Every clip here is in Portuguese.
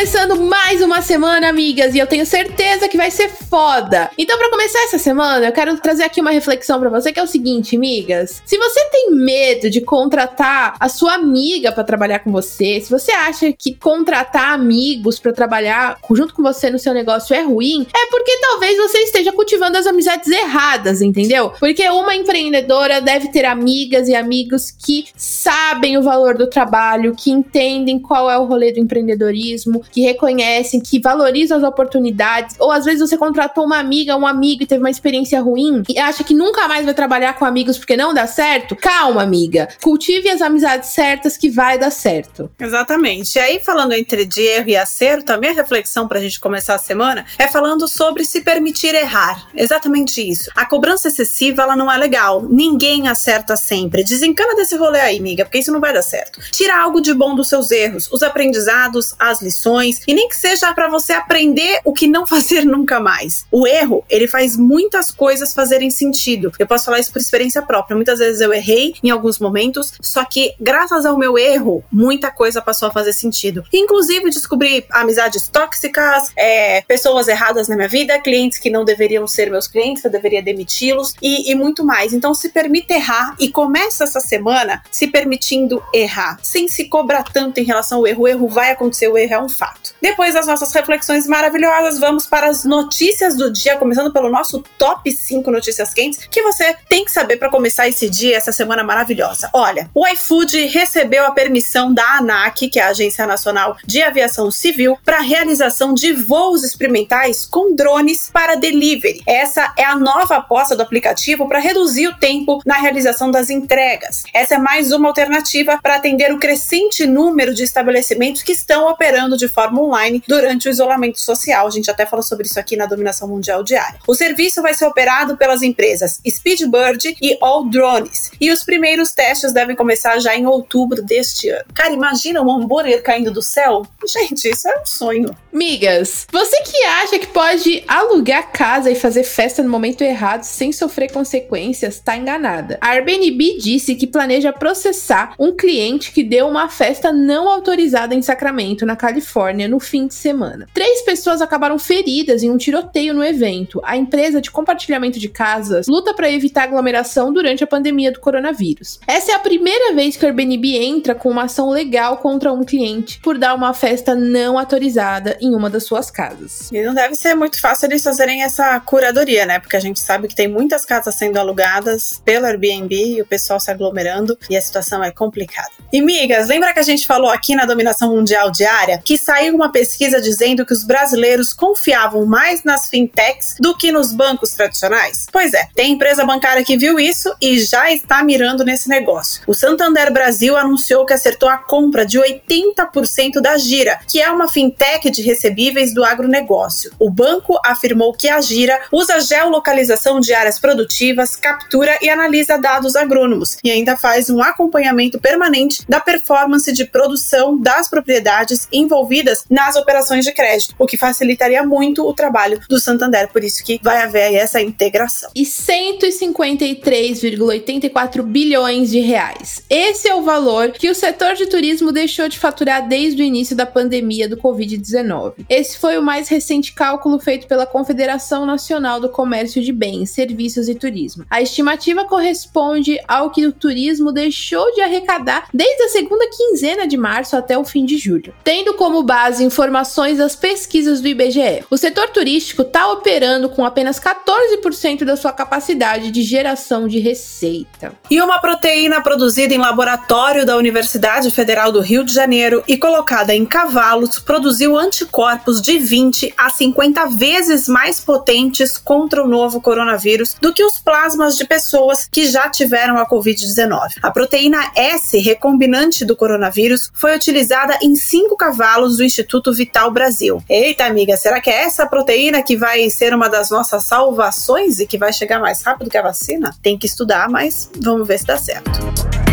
Começando mais uma semana, amigas, e eu tenho certeza que vai ser foda. Então, para começar essa semana, eu quero trazer aqui uma reflexão para você que é o seguinte, amigas. Se você tem medo de contratar a sua amiga para trabalhar com você, se você acha que contratar amigos para trabalhar junto com você no seu negócio é ruim, é porque talvez você esteja cultivando as amizades erradas, entendeu? Porque uma empreendedora deve ter amigas e amigos que sabem o valor do trabalho, que entendem qual é o rolê do empreendedorismo, que reconhecem, que valorizam as oportunidades, ou às vezes você contratou uma amiga, um amigo e teve uma experiência ruim e acha que nunca mais vai trabalhar com amigos porque não dá certo. Calma, amiga. Cultive as amizades certas que vai dar certo. Exatamente. E aí, falando entre de erro e acerto, a minha reflexão pra gente começar a semana é falando sobre se permitir errar. Exatamente isso. A cobrança excessiva, ela não é legal. Ninguém acerta sempre. Desencana desse rolê aí, amiga, porque isso não vai dar certo. Tira algo de bom dos seus erros, os aprendizados, as lições e nem que seja para você aprender o que não fazer nunca mais. O erro, ele faz muitas coisas fazerem sentido. Eu posso falar isso por experiência própria. Muitas vezes eu errei em alguns momentos, só que graças ao meu erro, muita coisa passou a fazer sentido. Inclusive descobri amizades tóxicas, é, pessoas erradas na minha vida, clientes que não deveriam ser meus clientes, eu deveria demiti-los e, e muito mais. Então se permita errar e começa essa semana se permitindo errar, sem se cobrar tanto em relação ao erro. O erro vai acontecer, o erro é um fato. Depois das nossas reflexões maravilhosas, vamos para as notícias do dia, começando pelo nosso top 5 notícias quentes que você tem que saber para começar esse dia, essa semana maravilhosa. Olha, o iFood recebeu a permissão da ANAC, que é a Agência Nacional de Aviação Civil, para realização de voos experimentais com drones para delivery. Essa é a nova aposta do aplicativo para reduzir o tempo na realização das entregas. Essa é mais uma alternativa para atender o crescente número de estabelecimentos que estão operando de forma online durante o isolamento social. A gente até falou sobre isso aqui na Dominação Mundial Diária. O serviço vai ser operado pelas empresas Speedbird e All Drones. E os primeiros testes devem começar já em outubro deste ano. Cara, imagina um hambúrguer caindo do céu? Gente, isso é um sonho. Migas, você que acha que pode alugar casa e fazer festa no momento errado sem sofrer consequências, tá enganada. A Airbnb disse que planeja processar um cliente que deu uma festa não autorizada em Sacramento, na Califórnia no fim de semana. Três pessoas acabaram feridas em um tiroteio no evento. A empresa de compartilhamento de casas luta para evitar aglomeração durante a pandemia do coronavírus. Essa é a primeira vez que a Airbnb entra com uma ação legal contra um cliente por dar uma festa não autorizada em uma das suas casas. E não deve ser muito fácil eles fazerem essa curadoria, né? Porque a gente sabe que tem muitas casas sendo alugadas pelo Airbnb e o pessoal se aglomerando e a situação é complicada. E migas, lembra que a gente falou aqui na Dominação Mundial Diária que saiu uma pesquisa dizendo que os brasileiros confiavam mais nas fintechs do que nos bancos tradicionais? Pois é, tem empresa bancária que viu isso e já está mirando nesse negócio. O Santander Brasil anunciou que acertou a compra de 80% da Gira, que é uma fintech de recebíveis do agronegócio. O banco afirmou que a Gira usa geolocalização de áreas produtivas, captura e analisa dados agrônomos e ainda faz um acompanhamento permanente da performance de produção das propriedades envolvidas nas operações de crédito, o que facilitaria muito o trabalho do Santander. Por isso que vai haver aí essa integração. E 153,84 bilhões de reais. Esse é o valor que o setor de turismo deixou de faturar desde o início da pandemia do Covid-19. Esse foi o mais recente cálculo feito pela Confederação Nacional do Comércio de Bens, Serviços e Turismo. A estimativa corresponde ao que o turismo deixou de arrecadar desde a segunda quinzena de março até o fim de julho. Tendo como base informações das pesquisas do IBGE. O setor turístico está operando com apenas 14% da sua capacidade de geração de receita. E uma proteína produzida em laboratório da Universidade Federal do Rio de Janeiro e colocada em cavalos produziu anticorpos de 20 a 50 vezes mais potentes contra o novo coronavírus do que os plasmas de pessoas que já tiveram a Covid-19. A proteína S recombinante do coronavírus foi utilizada em cinco cavalos do Instituto Vital Brasil. Eita, amiga, será que é essa proteína que vai ser uma das nossas salvações e que vai chegar mais rápido que a vacina? Tem que estudar, mas vamos ver se dá certo.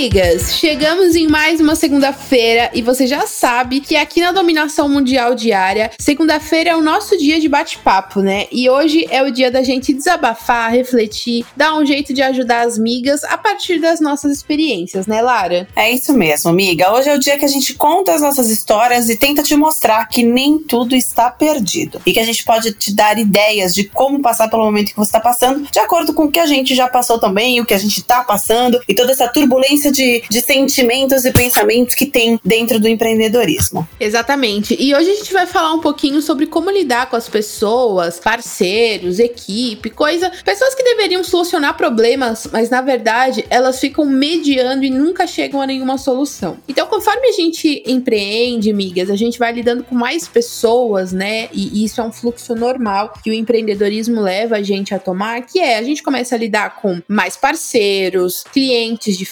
Bom, migas, chegamos em mais uma segunda-feira e você já sabe que aqui na Dominação Mundial Diária, segunda-feira é o nosso dia de bate-papo, né? E hoje é o dia da gente desabafar, refletir, dar um jeito de ajudar as migas a partir das nossas experiências, né, Lara? É isso mesmo, amiga. Hoje é o dia que a gente conta as nossas histórias e tenta te mostrar que nem tudo está perdido e que a gente pode te dar ideias de como passar pelo momento que você está passando, de acordo com o que a gente já passou também, o que a gente está passando e toda essa turbulência de, de sentimentos e pensamentos que tem dentro do empreendedorismo. Exatamente. E hoje a gente vai falar um pouquinho sobre como lidar com as pessoas, parceiros, equipe, coisa. Pessoas que deveriam solucionar problemas, mas na verdade elas ficam mediando e nunca chegam a nenhuma solução. Então, conforme a gente empreende, migas, a gente vai lidando com mais pessoas, né? E isso é um fluxo normal que o empreendedorismo leva a gente a tomar, que é a gente começa a lidar com mais parceiros, clientes de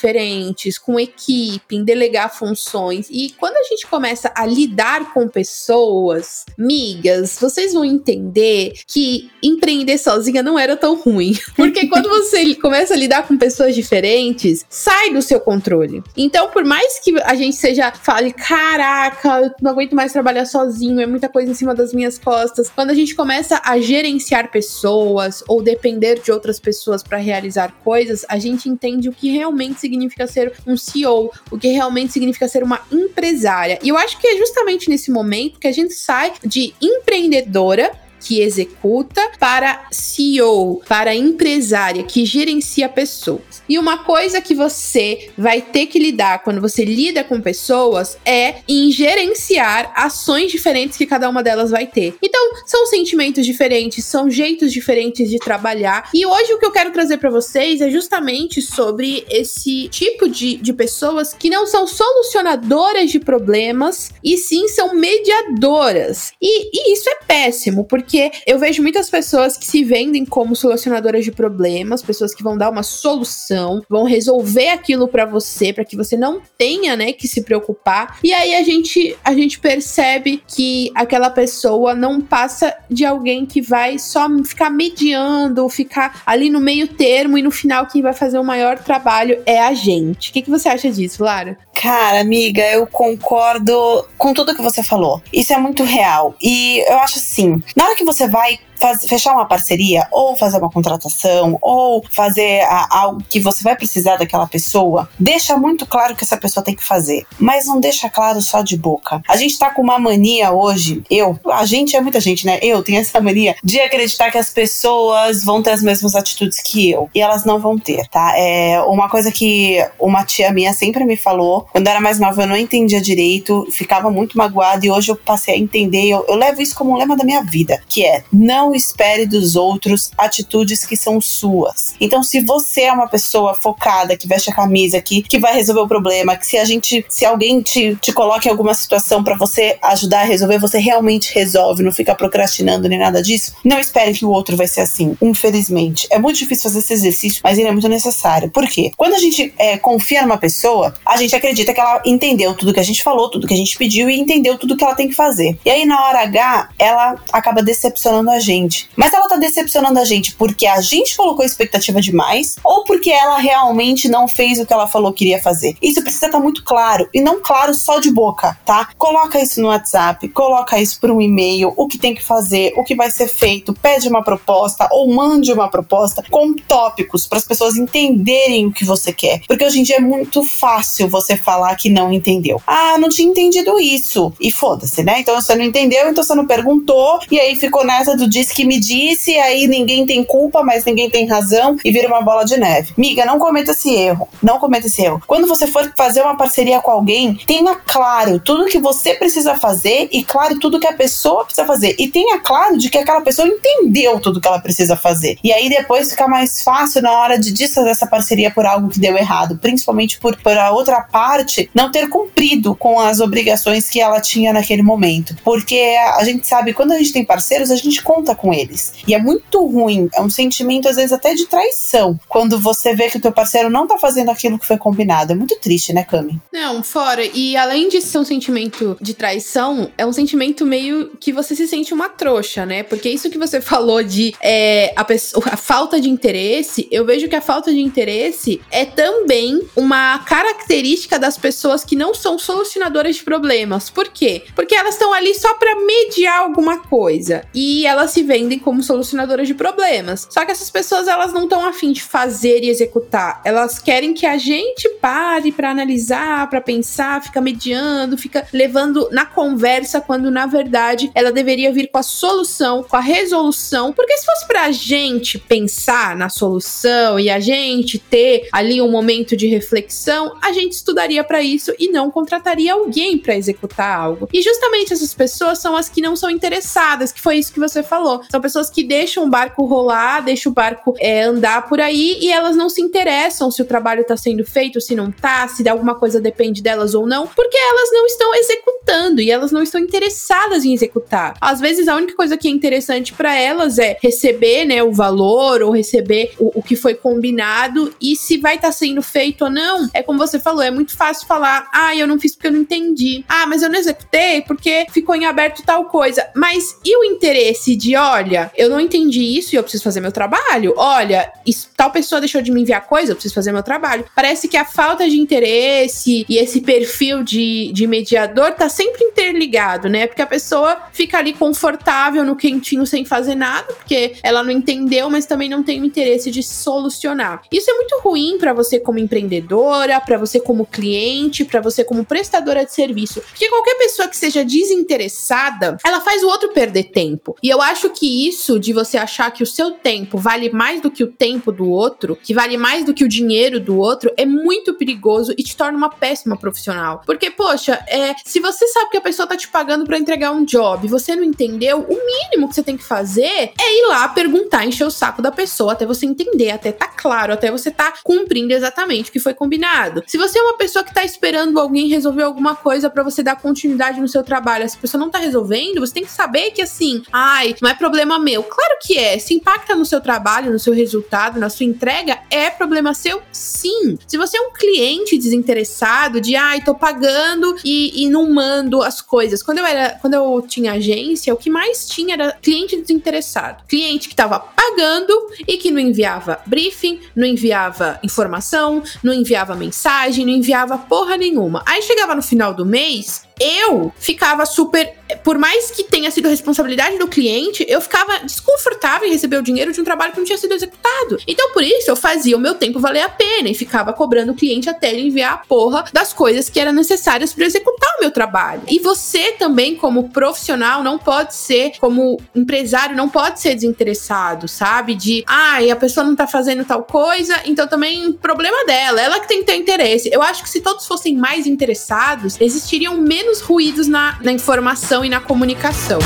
diferentes, com equipe, em delegar funções. E quando a gente começa a lidar com pessoas, migas, vocês vão entender que empreender sozinha não era tão ruim. Porque quando você começa a lidar com pessoas diferentes, sai do seu controle. Então, por mais que a gente seja, fale, caraca, eu não aguento mais trabalhar sozinho, é muita coisa em cima das minhas costas. Quando a gente começa a gerenciar pessoas ou depender de outras pessoas para realizar coisas, a gente entende o que realmente significa ser um CEO, o que realmente significa ser uma empresária. E eu acho que é justamente nesse momento que a gente sai de empreendedora que executa, para CEO, para empresária que gerencia pessoas. E uma coisa que você vai ter que lidar quando você lida com pessoas é em gerenciar ações diferentes que cada uma delas vai ter. Então, são sentimentos diferentes, são jeitos diferentes de trabalhar. E hoje o que eu quero trazer para vocês é justamente sobre esse tipo de, de pessoas que não são solucionadoras de problemas e sim são mediadoras. E, e isso é péssimo, porque eu vejo muitas pessoas que se vendem como solucionadoras de problemas, pessoas que vão dar uma solução vão resolver aquilo para você, para que você não tenha, né, que se preocupar. E aí a gente a gente percebe que aquela pessoa não passa de alguém que vai só ficar mediando, ficar ali no meio termo e no final quem vai fazer o maior trabalho é a gente. O que, que você acha disso, Lara? Cara, amiga, eu concordo com tudo que você falou. Isso é muito real. E eu acho assim, na hora que você vai faz, fechar uma parceria, ou fazer uma contratação, ou fazer a, algo que você vai precisar daquela pessoa, deixa muito claro que essa pessoa tem que fazer. Mas não deixa claro só de boca. A gente tá com uma mania hoje, eu, a gente é muita gente, né? Eu tenho essa mania de acreditar que as pessoas vão ter as mesmas atitudes que eu. E elas não vão ter, tá? É uma coisa que uma tia minha sempre me falou. Quando eu era mais nova, eu não entendia direito, ficava muito magoada, e hoje eu passei a entender. Eu, eu levo isso como um lema da minha vida, que é não não espere dos outros atitudes que são suas. Então, se você é uma pessoa focada, que veste a camisa, que, que vai resolver o problema, que se a gente, se alguém te, te coloca em alguma situação para você ajudar a resolver, você realmente resolve, não fica procrastinando nem nada disso, não espere que o outro vai ser assim. Infelizmente. É muito difícil fazer esse exercício, mas ele é muito necessário. Por quê? Quando a gente é, confia numa pessoa, a gente acredita que ela entendeu tudo que a gente falou, tudo que a gente pediu e entendeu tudo que ela tem que fazer. E aí, na hora H, ela acaba decepcionando a gente gente. Mas ela tá decepcionando a gente porque a gente colocou expectativa demais ou porque ela realmente não fez o que ela falou que iria fazer. Isso precisa estar tá muito claro e não claro só de boca, tá? Coloca isso no WhatsApp, coloca isso por um e-mail, o que tem que fazer, o que vai ser feito, pede uma proposta ou mande uma proposta com tópicos para as pessoas entenderem o que você quer. Porque hoje em dia é muito fácil você falar que não entendeu. Ah, não tinha entendido isso. E foda-se, né? Então você não entendeu, então você não perguntou e aí ficou nessa do disse disse que me disse, aí ninguém tem culpa, mas ninguém tem razão e vira uma bola de neve. Miga, não cometa esse erro. Não cometa esse erro. Quando você for fazer uma parceria com alguém, tenha claro tudo que você precisa fazer e claro tudo que a pessoa precisa fazer. E tenha claro de que aquela pessoa entendeu tudo que ela precisa fazer. E aí depois fica mais fácil na hora de desfazer essa parceria por algo que deu errado, principalmente por, por a outra parte não ter cumprido com as obrigações que ela tinha naquele momento. Porque a gente sabe, quando a gente tem parceiros, a gente conta com eles. E é muito ruim, é um sentimento às vezes até de traição, quando você vê que o teu parceiro não tá fazendo aquilo que foi combinado. É muito triste, né, Cami? Não, fora. E além de ser um sentimento de traição, é um sentimento meio que você se sente uma trouxa, né? Porque isso que você falou de é, a, pessoa, a falta de interesse, eu vejo que a falta de interesse é também uma característica das pessoas que não são solucionadoras de problemas. Por quê? Porque elas estão ali só para mediar alguma coisa e elas se vendem como solucionadoras de problemas. Só que essas pessoas elas não estão afim de fazer e executar. Elas querem que a gente pare para analisar, para pensar, fica mediando, fica levando na conversa quando na verdade ela deveria vir com a solução, com a resolução. Porque se fosse pra gente pensar na solução e a gente ter ali um momento de reflexão, a gente estudaria para isso e não contrataria alguém para executar algo. E justamente essas pessoas são as que não são interessadas, que foi isso que você falou. São pessoas que deixam o barco rolar, deixam o barco é, andar por aí e elas não se interessam se o trabalho tá sendo feito, se não tá, se alguma coisa depende delas ou não, porque elas não estão executando e elas não estão interessadas em executar. Às vezes a única coisa que é interessante para elas é receber, né, o valor ou receber o, o que foi combinado e se vai estar tá sendo feito ou não. É como você falou, é muito fácil falar: "Ah, eu não fiz porque eu não entendi". "Ah, mas eu não executei porque ficou em aberto tal coisa". Mas e o interesse de, olha, eu não entendi isso e eu preciso fazer meu trabalho? Olha, isso, tal pessoa deixou de me enviar coisa, eu preciso fazer meu trabalho. Parece que a falta de interesse e esse perfil de, de mediador tá sempre interligado, né? Porque a pessoa fica ali confortável no quentinho sem fazer nada, porque ela não entendeu, mas também não tem o interesse de solucionar. Isso é muito ruim para você como empreendedora, para você como cliente, para você como prestadora de serviço. Porque qualquer pessoa que seja desinteressada, ela faz o outro perder tempo. E eu acho que isso de você achar que o seu tempo vale mais do que o tempo do outro, que vale mais do que o dinheiro do outro, é muito perigoso e te torna uma péssima profissional. Porque, poxa, é, se você sabe que a pessoa tá te pagando para entregar um job e você não entendeu, o mínimo que você tem que fazer é ir lá perguntar, encher o saco da pessoa até você entender, até tá claro, até você tá cumprindo exatamente o que foi combinado. Se você é uma pessoa que tá esperando alguém resolver alguma coisa para você dar continuidade no seu trabalho, essa pessoa não tá resolvendo, você tem que saber que assim, ai, não é problema meu. Claro que é. Se impacta no seu trabalho, no seu resultado, na sua entrega, é problema seu, sim. Se você é um cliente desinteressado, de ai, tô pagando e, e não mando as coisas. Quando eu era, quando eu tinha agência, o que mais tinha era cliente desinteressado. Cliente que tava pagando e que não enviava briefing, não enviava informação, não enviava mensagem, não enviava porra nenhuma. Aí chegava no final do mês, eu ficava super. Por mais que tenha sido responsabilidade do cliente, eu ficava desconfortável em receber o dinheiro de um trabalho que não tinha sido executado. Então, por isso, eu fazia o meu tempo valer a pena e ficava cobrando o cliente até ele enviar a porra das coisas que eram necessárias para executar o meu trabalho. E você também, como profissional, não pode ser, como empresário, não pode ser desinteressado, sabe? De, ai, ah, a pessoa não tá fazendo tal coisa, então também problema dela, ela que tem que ter interesse. Eu acho que se todos fossem mais interessados, existiriam menos menos ruídos na, na informação e na comunicação.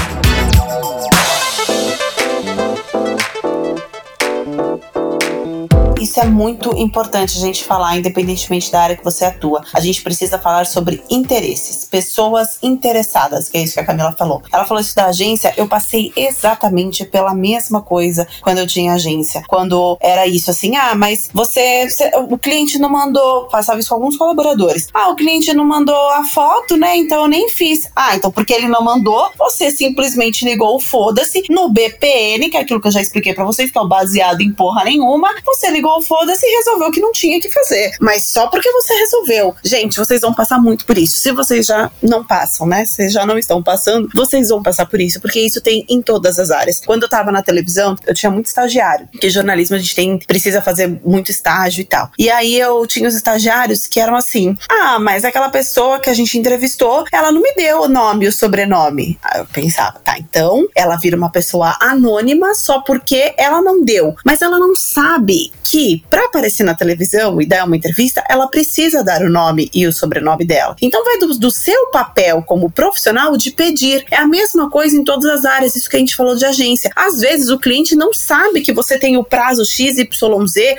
Isso é muito importante a gente falar, independentemente da área que você atua. A gente precisa falar sobre interesses, pessoas interessadas, que é isso que a Camila falou. Ela falou isso da agência, eu passei exatamente pela mesma coisa quando eu tinha agência. Quando era isso assim, ah, mas você, você o cliente não mandou, passava isso com alguns colaboradores. Ah, o cliente não mandou a foto, né? Então eu nem fiz. Ah, então porque ele não mandou, você simplesmente ligou o foda-se no BPN, que é aquilo que eu já expliquei para vocês, que é baseado em porra nenhuma. Você ligou foda-se e resolveu que não tinha que fazer. Mas só porque você resolveu. Gente, vocês vão passar muito por isso. Se vocês já não passam, né? Vocês já não estão passando, vocês vão passar por isso, porque isso tem em todas as áreas. Quando eu tava na televisão, eu tinha muito estagiário, porque jornalismo a gente tem precisa fazer muito estágio e tal. E aí eu tinha os estagiários que eram assim: "Ah, mas aquela pessoa que a gente entrevistou, ela não me deu o nome e o sobrenome". Aí eu pensava: "Tá, então ela vira uma pessoa anônima só porque ela não deu". Mas ela não sabe para aparecer na televisão e dar uma entrevista, ela precisa dar o nome e o sobrenome dela. Então vai do, do seu papel como profissional de pedir. É a mesma coisa em todas as áreas, isso que a gente falou de agência. Às vezes o cliente não sabe que você tem o prazo XYZ,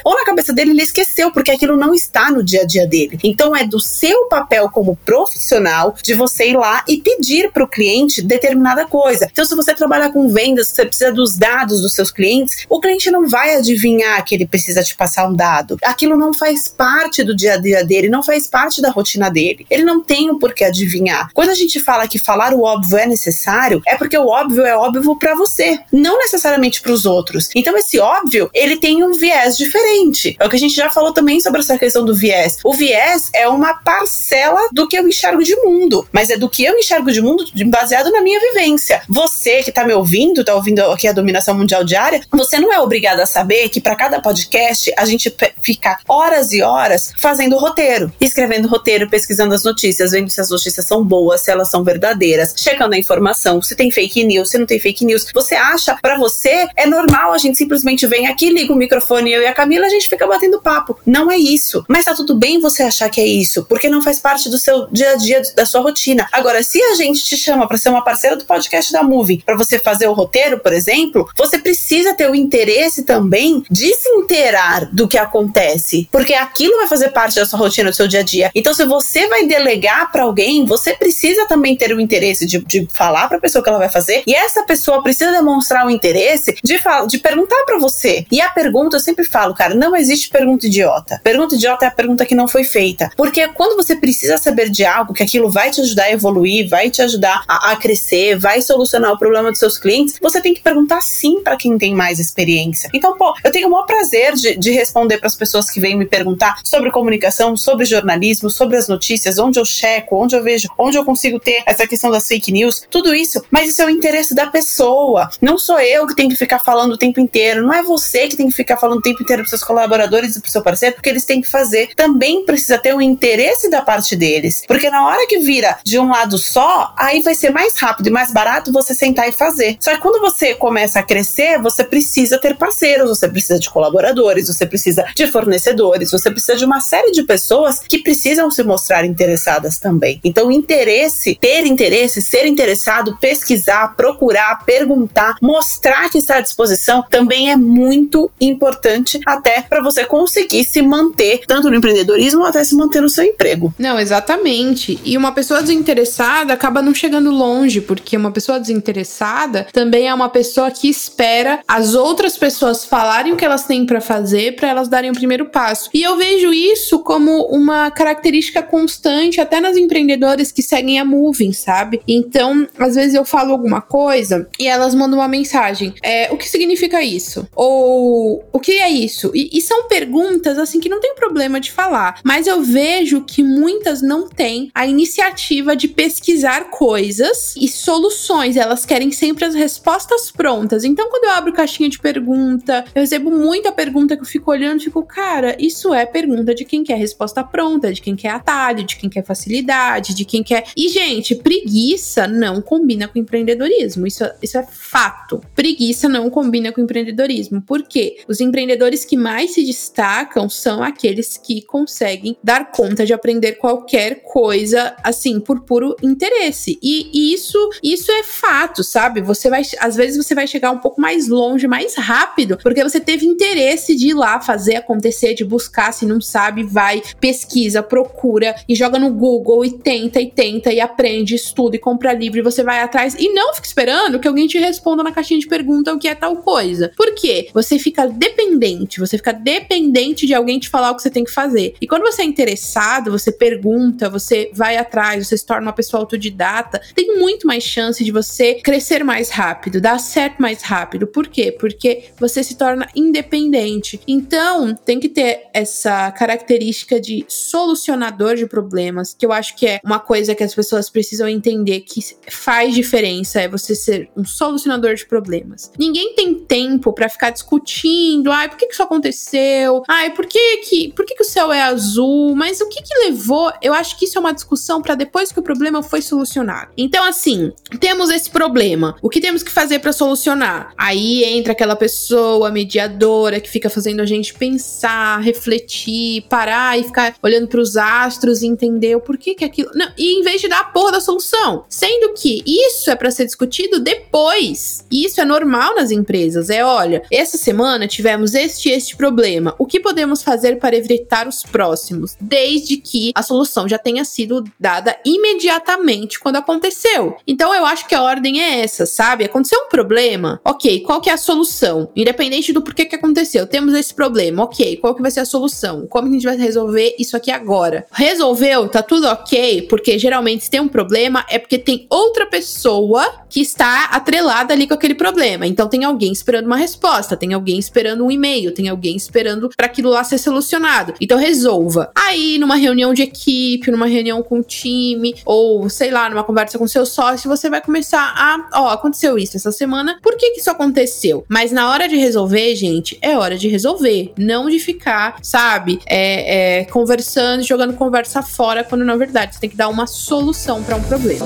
ou na cabeça dele ele esqueceu, porque aquilo não está no dia a dia dele. Então é do seu papel como profissional de você ir lá e pedir para o cliente determinada coisa. Então, se você trabalha com vendas, você precisa dos dados dos seus clientes, o cliente não vai adivinhar que ele precisa te passar um dado. Aquilo não faz parte do dia a dia dele, não faz parte da rotina dele. Ele não tem o porquê adivinhar. Quando a gente fala que falar o óbvio é necessário, é porque o óbvio é óbvio para você, não necessariamente para os outros. Então, esse óbvio, ele tem um viés diferente. É o que a gente já falou também sobre essa questão do viés. O viés é uma parcela do que eu enxergo de mundo, mas é do que eu enxergo de mundo baseado na minha vivência. Você que tá me ouvindo, tá ouvindo aqui a dominação mundial diária, você não é obrigado a saber que para cada podcast a gente fica horas e horas fazendo roteiro, escrevendo roteiro, pesquisando as notícias, vendo se as notícias são boas, se elas são verdadeiras, checando a informação, se tem fake news, se não tem fake news. Você acha, para você, é normal a gente simplesmente vem aqui, liga o microfone, eu e a Camila, a gente fica batendo papo. Não é isso. Mas tá tudo bem você achar que é isso, porque não faz parte do seu dia a dia, da sua rotina. Agora, se a gente te chama para ser uma parceira do podcast da Movie, para você fazer o roteiro, por exemplo, você precisa ter o interesse também de se inteirar do que acontece, porque aquilo vai fazer parte da sua rotina, do seu dia a dia. Então, se você vai delegar para alguém, você precisa também ter o interesse de, de falar para a pessoa que ela vai fazer, e essa pessoa precisa demonstrar o interesse de, de perguntar para você. E a pergunta, eu sempre falo, cara, não existe pergunta idiota. Pergunta idiota é a pergunta que não foi feita. Porque quando você precisa saber de algo, que aquilo vai te ajudar a evoluir, vai te ajudar a, a crescer, vai solucionar o problema dos seus clientes, você tem que perguntar sim para quem tem mais experiência. Então, pô, eu tenho o maior prazer de, de responder para as pessoas que vêm me perguntar sobre comunicação, sobre jornalismo, sobre as notícias, onde eu checo, onde eu vejo, onde eu consigo ter essa questão das fake news, tudo isso. Mas isso é o interesse da pessoa. Não sou eu que tenho que ficar falando o tempo inteiro, não é você que tem que ficar falando o tempo inteiro para seus colaboradores e para seu parceiro, porque eles têm que fazer. Também precisa ter o interesse da parte deles. Porque na hora que vira de um lado só, aí vai ser mais rápido e mais barato você sentar e fazer. Só que quando você começa a crescer, você precisa ter parceiros, você precisa de colaboradores, você precisa de fornecedores, você precisa de uma série de pessoas que precisam se mostrar interessadas também. Então, interesse, ter interesse, ser interessado, pesquisar, procurar, perguntar, mostrar que está à disposição também é muito importante até para você conseguir se manter tanto no empreendedorismo até se manter no seu emprego. Não, exatamente. E uma pessoa desinteressada acaba não chegando longe, porque uma pessoa desinteressada também é uma pessoa que espera as outras pessoas falarem o que elas têm para fazer para elas darem o primeiro passo. E eu vejo isso como uma característica constante até nas empreendedoras que seguem a Moving, sabe? Então, às vezes eu falo alguma coisa e elas mandam uma mensagem. É, o que significa isso? Ou o que é isso? E, e são perguntas assim que não tem problema de falar, mas eu vejo que muitas não têm a iniciativa de pesquisar coisas e soluções. Elas querem sempre as respostas prontas. Então, quando eu abro caixinha de pergunta, eu recebo muita pergunta que eu fico olhando e fico, cara, isso é pergunta de quem quer resposta pronta, de quem quer atalho, de quem quer facilidade, de quem quer. E, gente, preguiça não combina com empreendedorismo. Isso, isso é fato. Preguiça não combina com empreendedorismo. Por quê? Os empreendedores que mais se destacam são aqueles que conseguem dar conta de aprender qualquer coisa, assim, por puro interesse. E, e isso, isso é fato, sabe? Você vai, às vezes, você vai chegar um pouco mais longe, mais rápido, porque você teve interesse de ir lá fazer acontecer, de buscar. Se não sabe, vai, pesquisa, procura e joga no Google e tenta e tenta e aprende, estuda e compra livro e você vai atrás e não fica esperando que alguém te responda na caixinha de pergunta o que é tal coisa. Por quê? Você fica dependente, você fica dependente de alguém te falar o que você tem que fazer. E quando você é interessado, você pergunta, você vai atrás, você se torna uma pessoa autodidata, tem muito mais chance de você crescer mais rápido, dar certo mais rápido. Por quê? Porque você se torna independente. Então, tem que ter essa característica de solucionador de problemas, que eu acho que é uma coisa que as pessoas precisam entender que faz diferença, é você ser um solucionador de problemas. Ninguém tem tempo para ficar discutindo, ai, por que, que isso aconteceu? Ai, por que que, por que que o céu é azul? Mas o que que levou? Eu acho que isso é uma discussão para depois que o problema foi solucionado. Então, assim, temos esse problema. O que temos que fazer para solucionar? Aí entra aquela pessoa mediadora que fica fazendo a gente pensar, refletir, parar e ficar olhando para os astros e entender o porquê que aquilo. Não, e em vez de dar a porra da solução. Sendo que isso é para ser discutido depois. E isso é normal nas empresas. É, olha, essa semana tivemos este e este problema. O que podemos fazer para evitar os próximos? Desde que a solução já tenha sido dada imediatamente quando aconteceu. Então eu acho que a ordem é essa, sabe? Aconteceu um problema, ok, qual que é a solução? Independente do porquê que aconteceu, temos esse problema, ok, qual que vai ser a solução? Como a gente vai resolver isso aqui agora? Resolveu, tá tudo ok, porque geralmente se tem um problema é porque tem outra pessoa que está atrelada ali com aquele problema. Então tem alguém esperando uma resposta, tem alguém esperando um e-mail, tem alguém esperando para aquilo lá ser solucionado. Então resolva. Aí numa reunião de equipe, numa reunião com o time, ou sei lá, numa conversa com seu sócio, você vai começar a, ó, aconteceu isso essa semana, por que que isso aconteceu? Mas na hora de resolver, gente, é hora de resolver, não de ficar, sabe, é, é, conversando, jogando conversa fora, quando na verdade você tem que dar uma solução para um problema.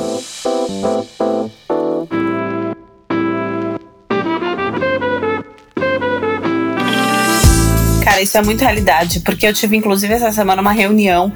Cara, isso é muito realidade, porque eu tive, inclusive, essa semana uma reunião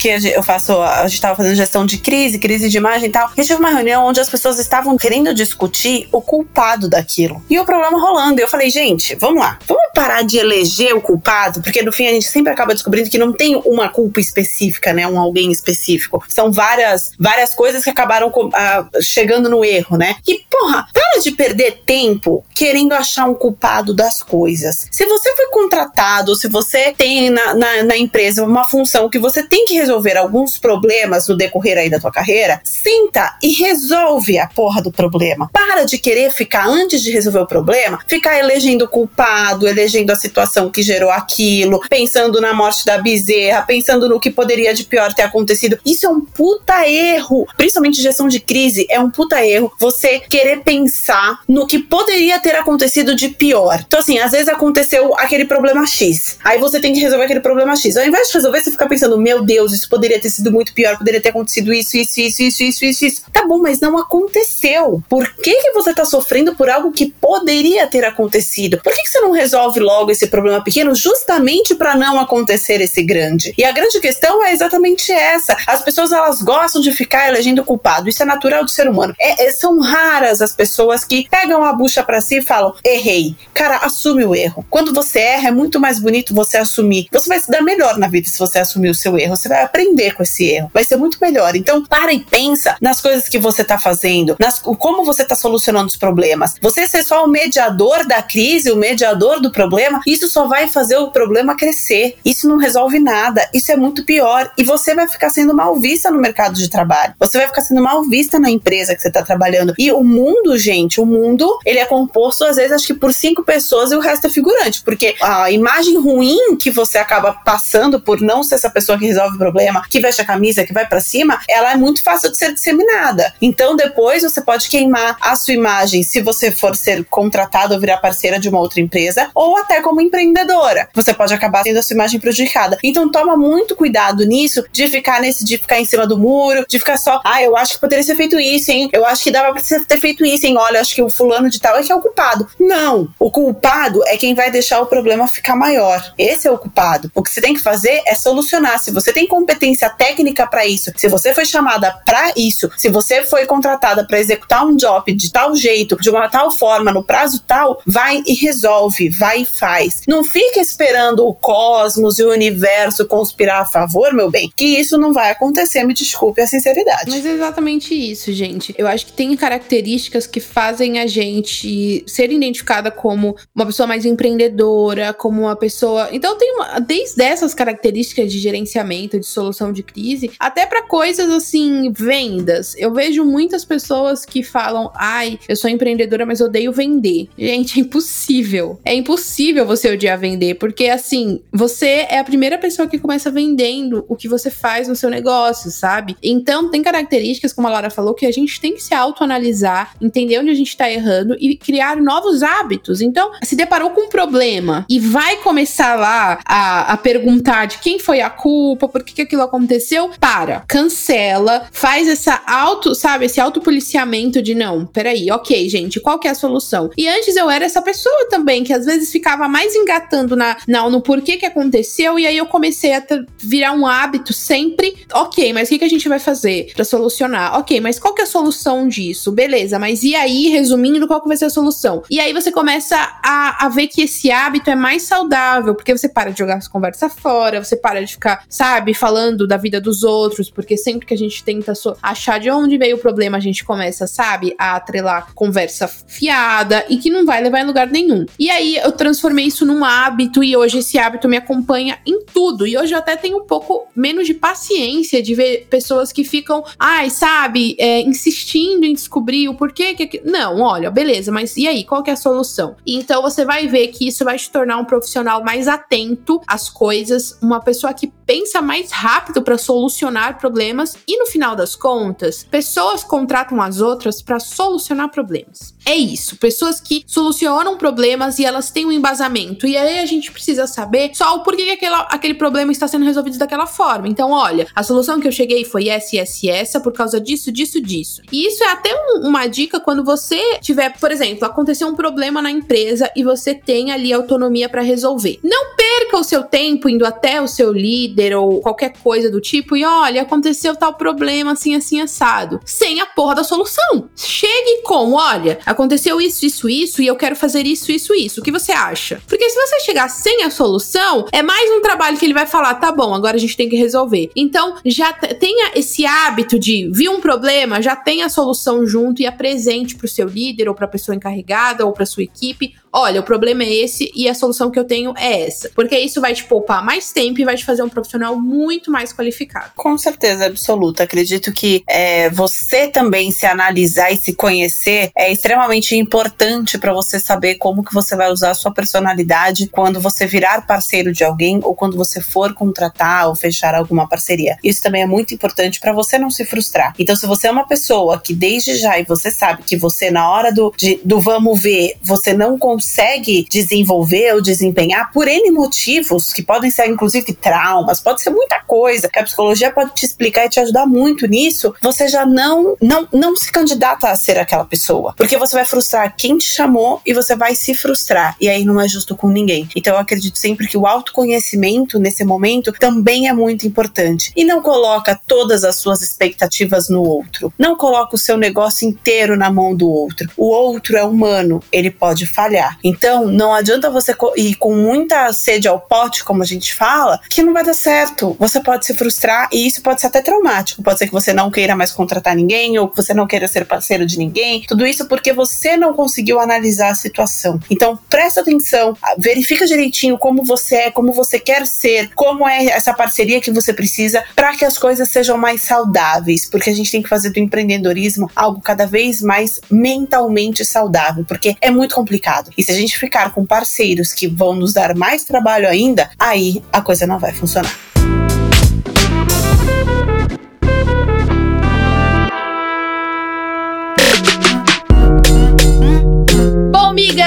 que eu faço, a gente tava fazendo gestão de crise, crise de imagem e tal. E tive uma reunião onde as pessoas estavam querendo discutir o culpado daquilo. E o problema rolando. Eu falei, gente, vamos lá, vamos parar de eleger o culpado, porque no fim a gente sempre acaba descobrindo que não tem uma culpa específica, né? Um alguém específico. São várias, várias coisas que acabaram uh, chegando no erro, né? E, porra, para de perder tempo querendo achar um culpado das coisas. Se você foi contratado ou se você tem na, na, na, empresa uma função que você tem que resolver alguns problemas no decorrer aí da tua carreira, senta e resolve a porra do problema. Para de querer ficar, antes de resolver o problema, ficar elegendo o culpado, elegendo a situação que gerou aquilo, pensando na morte da bezerra, pensando no que poderia de pior ter acontecido. Isso é um puta erro. Principalmente gestão de crise, é um puta erro você querer pensar no que poderia ter acontecido de pior. Então, assim, às vezes aconteceu aquele problema X. Aí você tem que resolver aquele problema X. Ao invés de resolver, você fica pensando, meu Deus, isso poderia ter sido muito pior, poderia ter acontecido isso, isso, isso, isso, isso, isso, isso. Tá bom, mas não aconteceu. Por que, que você tá sofrendo por algo que poderia ter acontecido? Por que, que você não resolve logo esse problema pequeno justamente para não acontecer esse grande? E a grande questão é exatamente essa. As pessoas elas gostam de ficar elegendo culpado. Isso é natural do ser humano. É, é, são raras as pessoas que pegam a bucha para si e falam: errei. Cara, assume o erro. Quando você erra, é muito mais bonito você assumir. Você vai se dar melhor na vida se você assumir o seu erro. Você vai aprender com esse erro. Vai ser muito melhor. Então, para e pensa nas coisas que você está fazendo, nas, como você está solucionando os problemas. Você ser só o mediador da crise, o mediador do problema, isso só vai fazer o problema crescer. Isso não resolve nada. Isso é muito pior. E você vai ficar sendo mal vista no mercado de trabalho. Você vai ficar sendo mal vista na empresa que você está trabalhando. E o mundo, gente, o mundo, ele é composto, às vezes, acho que por cinco pessoas e o resto é figurante. Porque a imagem ruim que você acaba passando por não ser essa pessoa que resolve o problema, que veste a camisa, que vai para cima, ela é muito fácil de ser disseminada. Então depois você pode queimar a sua imagem se você for ser contratado ou virar parceira de uma outra empresa, ou até como empreendedora. Você pode acabar tendo a sua imagem prejudicada. Então toma muito cuidado nisso, de ficar nesse, de ficar em cima do muro, de ficar só, ah, eu acho que poderia ser feito isso, hein? Eu acho que dava pra ter feito isso, hein? Olha, acho que o fulano de tal é que é o culpado. Não. O culpado é quem vai deixar o problema ficar maior Esse é o culpado. O que você tem que fazer é solucionar. Se você tem competência técnica para isso, se você foi chamada para isso, se você foi contratada para executar um job de tal jeito, de uma tal forma, no prazo tal, vai e resolve, vai e faz. Não fica esperando o cosmos e o universo conspirar a favor, meu bem, que isso não vai acontecer, me desculpe a sinceridade. Mas é exatamente isso, gente. Eu acho que tem características que fazem a gente ser identificada como uma pessoa mais empreendedora, como uma pessoa. Então tem uma, desde essas características de gerenciamento, de solução de crise, até para coisas assim, vendas. Eu vejo muitas pessoas que falam: "Ai, eu sou empreendedora, mas odeio vender". Gente, é impossível. É impossível você odiar vender, porque assim, você é a primeira pessoa que começa vendendo o que você faz no seu negócio, sabe? Então, tem características, como a Laura falou, que a gente tem que se autoanalisar, entender onde a gente tá errando e criar novos hábitos. Então, se deparou com um problema e vai começar lá a, a perguntar de quem foi a culpa, por que, que aquilo aconteceu, para, cancela, faz essa auto, sabe, esse autopoliciamento de não, peraí, ok, gente, qual que é a solução? E antes eu era essa pessoa também, que às vezes ficava mais engatando na, na no porquê que aconteceu, e aí eu comecei a virar um hábito sempre, ok, mas o que, que a gente vai fazer para solucionar? Ok, mas qual que é a solução disso? Beleza, mas e aí, resumindo, qual que vai ser a solução? E aí você começa a, a ver que esse hábito é mais saudável, porque você para de jogar as conversas fora, você para de ficar, sabe, falando da vida dos outros, porque sempre que a gente tenta so achar de onde veio o problema, a gente começa, sabe, a atrelar conversa fiada e que não vai levar em lugar nenhum. E aí eu transformei isso num hábito e hoje esse hábito me acompanha em tudo. E hoje eu até tenho um pouco menos de paciência de ver pessoas que ficam, ai, sabe, é, insistindo em descobrir o porquê que. Não, olha, beleza, mas e aí, qual que é a solução? Então você vai ver que isso vai te tornar um profissional mais atento às coisas, uma pessoa que pensa mais rápido para solucionar problemas e no final das contas, pessoas contratam as outras para solucionar problemas. É isso, pessoas que solucionam problemas e elas têm um embasamento. E aí a gente precisa saber só o porquê que aquela, aquele problema está sendo resolvido daquela forma. Então, olha, a solução que eu cheguei foi essa, essa essa por causa disso, disso, disso. E isso é até um, uma dica quando você tiver, por exemplo, aconteceu um problema na empresa e você tem ali autonomia para resolver. Não perca o seu tempo indo até o seu líder ou qualquer coisa do tipo e olha, aconteceu tal problema assim, assim, assado. Sem a porra da solução. Chegue com, olha, aconteceu isso, isso, isso e eu quero fazer isso, isso, isso. O que você acha? Porque se você chegar sem a solução, é mais um trabalho que ele vai falar, tá bom, agora a gente tem que resolver. Então, já tenha esse hábito de vir um problema, já tenha a solução junto e apresente para o seu líder ou para a pessoa encarregada ou para sua equipe olha, o problema é esse e a solução que eu tenho é essa. Porque isso vai te poupar mais tempo e vai te fazer um profissional muito mais qualificado. Com certeza absoluta. Acredito que é, você também se analisar e se conhecer é extremamente importante para você saber como que você vai usar a sua personalidade quando você virar parceiro de alguém ou quando você for contratar ou fechar alguma parceria. Isso também é muito importante para você não se frustrar. Então, se você é uma pessoa que desde já e você sabe que você na hora do, de, do vamos ver, você não consegue consegue desenvolver ou desempenhar por N motivos, que podem ser inclusive traumas, pode ser muita coisa, que a psicologia pode te explicar e te ajudar muito nisso, você já não, não, não se candidata a ser aquela pessoa. Porque você vai frustrar quem te chamou e você vai se frustrar. E aí não é justo com ninguém. Então eu acredito sempre que o autoconhecimento nesse momento também é muito importante. E não coloca todas as suas expectativas no outro. Não coloca o seu negócio inteiro na mão do outro. O outro é humano, ele pode falhar. Então, não adianta você ir com muita sede ao pote, como a gente fala, que não vai dar certo. Você pode se frustrar e isso pode ser até traumático. Pode ser que você não queira mais contratar ninguém ou que você não queira ser parceiro de ninguém. Tudo isso porque você não conseguiu analisar a situação. Então, presta atenção, verifica direitinho como você é, como você quer ser, como é essa parceria que você precisa para que as coisas sejam mais saudáveis, porque a gente tem que fazer do empreendedorismo algo cada vez mais mentalmente saudável, porque é muito complicado. E se a gente ficar com parceiros que vão nos dar mais trabalho ainda, aí a coisa não vai funcionar.